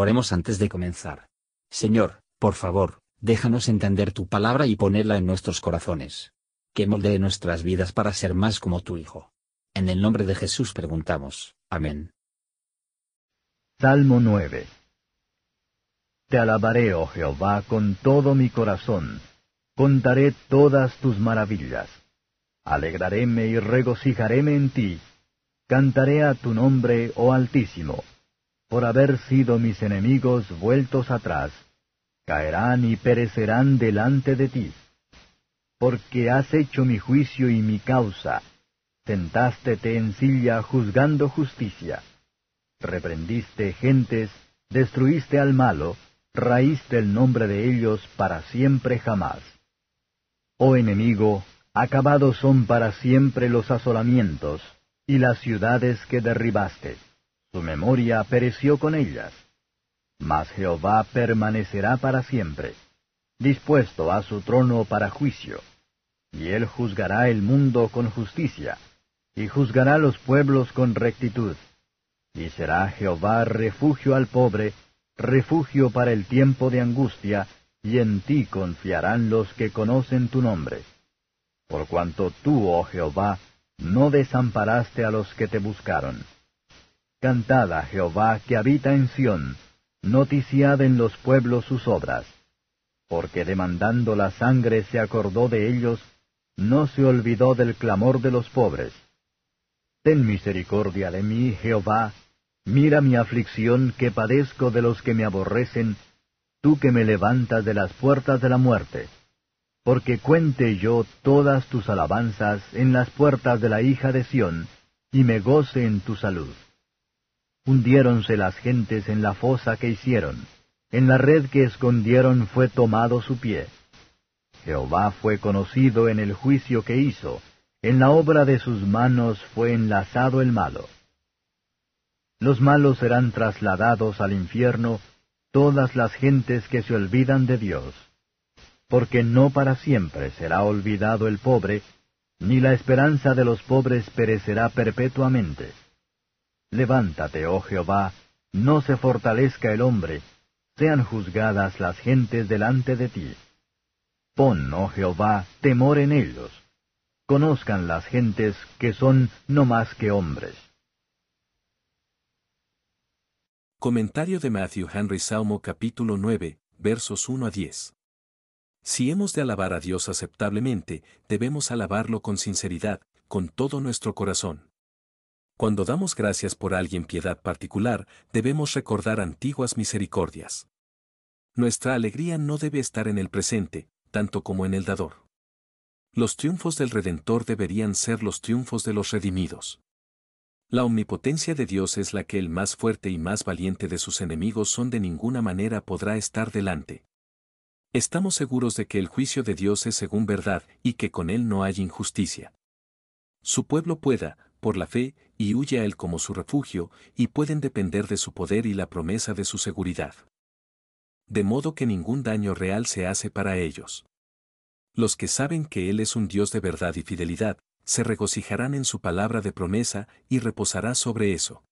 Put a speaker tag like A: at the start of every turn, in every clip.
A: Oremos antes de comenzar. Señor, por favor, déjanos entender tu palabra y ponerla en nuestros corazones. Que moldee nuestras vidas para ser más como tu Hijo. En el nombre de Jesús preguntamos. Amén.
B: Salmo 9 Te alabaré, oh Jehová, con todo mi corazón. Contaré todas tus maravillas. Alegraréme y regocijaréme en ti. Cantaré a tu nombre, oh Altísimo, por haber sido mis enemigos vueltos atrás. Caerán y perecerán delante de ti. Porque has hecho mi juicio y mi causa. Sentástete en silla juzgando justicia. Reprendiste gentes, destruiste al malo, raíste el nombre de ellos para siempre jamás. Oh enemigo, acabados son para siempre los asolamientos, y las ciudades que derribaste. Su memoria pereció con ellas. Mas Jehová permanecerá para siempre, dispuesto a su trono para juicio. Y él juzgará el mundo con justicia, y juzgará los pueblos con rectitud. Y será Jehová refugio al pobre, refugio para el tiempo de angustia, y en ti confiarán los que conocen tu nombre. Por cuanto tú, oh Jehová, no desamparaste a los que te buscaron. Cantad Jehová que habita en Sión, noticiad en los pueblos sus obras. Porque demandando la sangre se acordó de ellos, no se olvidó del clamor de los pobres. Ten misericordia de mí, Jehová, mira mi aflicción que padezco de los que me aborrecen, tú que me levantas de las puertas de la muerte. Porque cuente yo todas tus alabanzas en las puertas de la hija de Sión, y me goce en tu salud. Hundiéronse las gentes en la fosa que hicieron, en la red que escondieron fue tomado su pie. Jehová fue conocido en el juicio que hizo, en la obra de sus manos fue enlazado el malo. Los malos serán trasladados al infierno, todas las gentes que se olvidan de Dios. Porque no para siempre será olvidado el pobre, ni la esperanza de los pobres perecerá perpetuamente. Levántate, oh Jehová, no se fortalezca el hombre, sean juzgadas las gentes delante de ti. Pon, oh Jehová, temor en ellos. Conozcan las gentes que son no más que hombres.
C: Comentario de Matthew Henry Salmo capítulo 9, versos 1 a 10. Si hemos de alabar a Dios aceptablemente, debemos alabarlo con sinceridad, con todo nuestro corazón. Cuando damos gracias por alguien piedad particular, debemos recordar antiguas misericordias. Nuestra alegría no debe estar en el presente, tanto como en el dador. Los triunfos del Redentor deberían ser los triunfos de los redimidos. La omnipotencia de Dios es la que el más fuerte y más valiente de sus enemigos son de ninguna manera podrá estar delante. Estamos seguros de que el juicio de Dios es según verdad y que con él no hay injusticia. Su pueblo pueda, por la fe, y huye a él como su refugio, y pueden depender de su poder y la promesa de su seguridad. De modo que ningún daño real se hace para ellos. Los que saben que Él es un Dios de verdad y fidelidad, se regocijarán en su palabra de promesa y reposará sobre eso.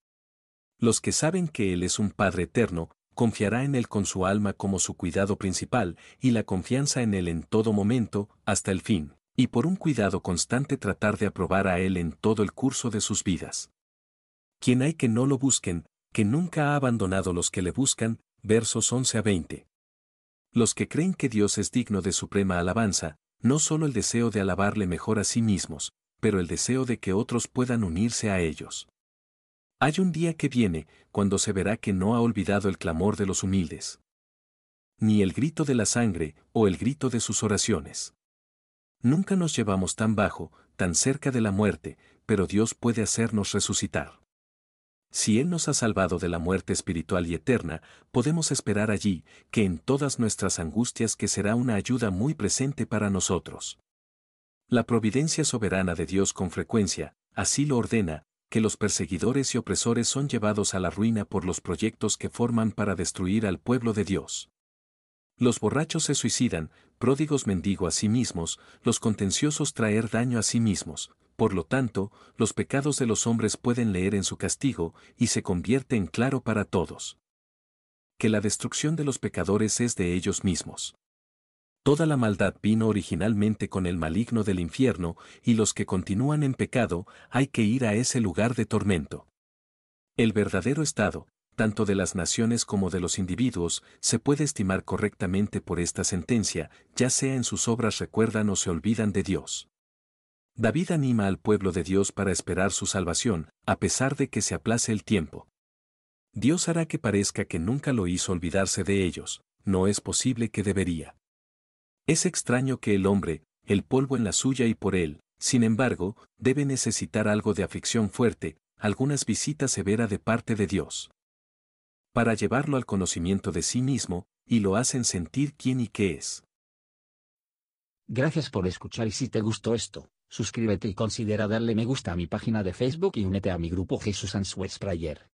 C: Los que saben que Él es un Padre eterno, confiará en Él con su alma como su cuidado principal y la confianza en Él en todo momento, hasta el fin, y por un cuidado constante tratar de aprobar a Él en todo el curso de sus vidas. Quien hay que no lo busquen, que nunca ha abandonado los que le buscan, versos 11 a 20. Los que creen que Dios es digno de suprema alabanza, no solo el deseo de alabarle mejor a sí mismos, pero el deseo de que otros puedan unirse a ellos. Hay un día que viene, cuando se verá que no ha olvidado el clamor de los humildes. Ni el grito de la sangre, o el grito de sus oraciones. Nunca nos llevamos tan bajo, tan cerca de la muerte, pero Dios puede hacernos resucitar. Si Él nos ha salvado de la muerte espiritual y eterna, podemos esperar allí, que en todas nuestras angustias que será una ayuda muy presente para nosotros. La providencia soberana de Dios con frecuencia, así lo ordena, que los perseguidores y opresores son llevados a la ruina por los proyectos que forman para destruir al pueblo de Dios. Los borrachos se suicidan, pródigos mendigo a sí mismos, los contenciosos traer daño a sí mismos, por lo tanto, los pecados de los hombres pueden leer en su castigo, y se convierte en claro para todos. que la destrucción de los pecadores es de ellos mismos. Toda la maldad vino originalmente con el maligno del infierno, y los que continúan en pecado, hay que ir a ese lugar de tormento. El verdadero estado, tanto de las naciones como de los individuos, se puede estimar correctamente por esta sentencia, ya sea en sus obras recuerdan o se olvidan de Dios. David anima al pueblo de Dios para esperar su salvación, a pesar de que se aplace el tiempo. Dios hará que parezca que nunca lo hizo olvidarse de ellos, no es posible que debería. Es extraño que el hombre, el polvo en la suya y por él, sin embargo, debe necesitar algo de aflicción fuerte, algunas visitas severas de parte de Dios para llevarlo al conocimiento de sí mismo, y lo hacen sentir quién y qué es.
A: Gracias por escuchar y si te gustó esto, suscríbete y considera darle me gusta a mi página de Facebook y únete a mi grupo Jesús Answers Prayer.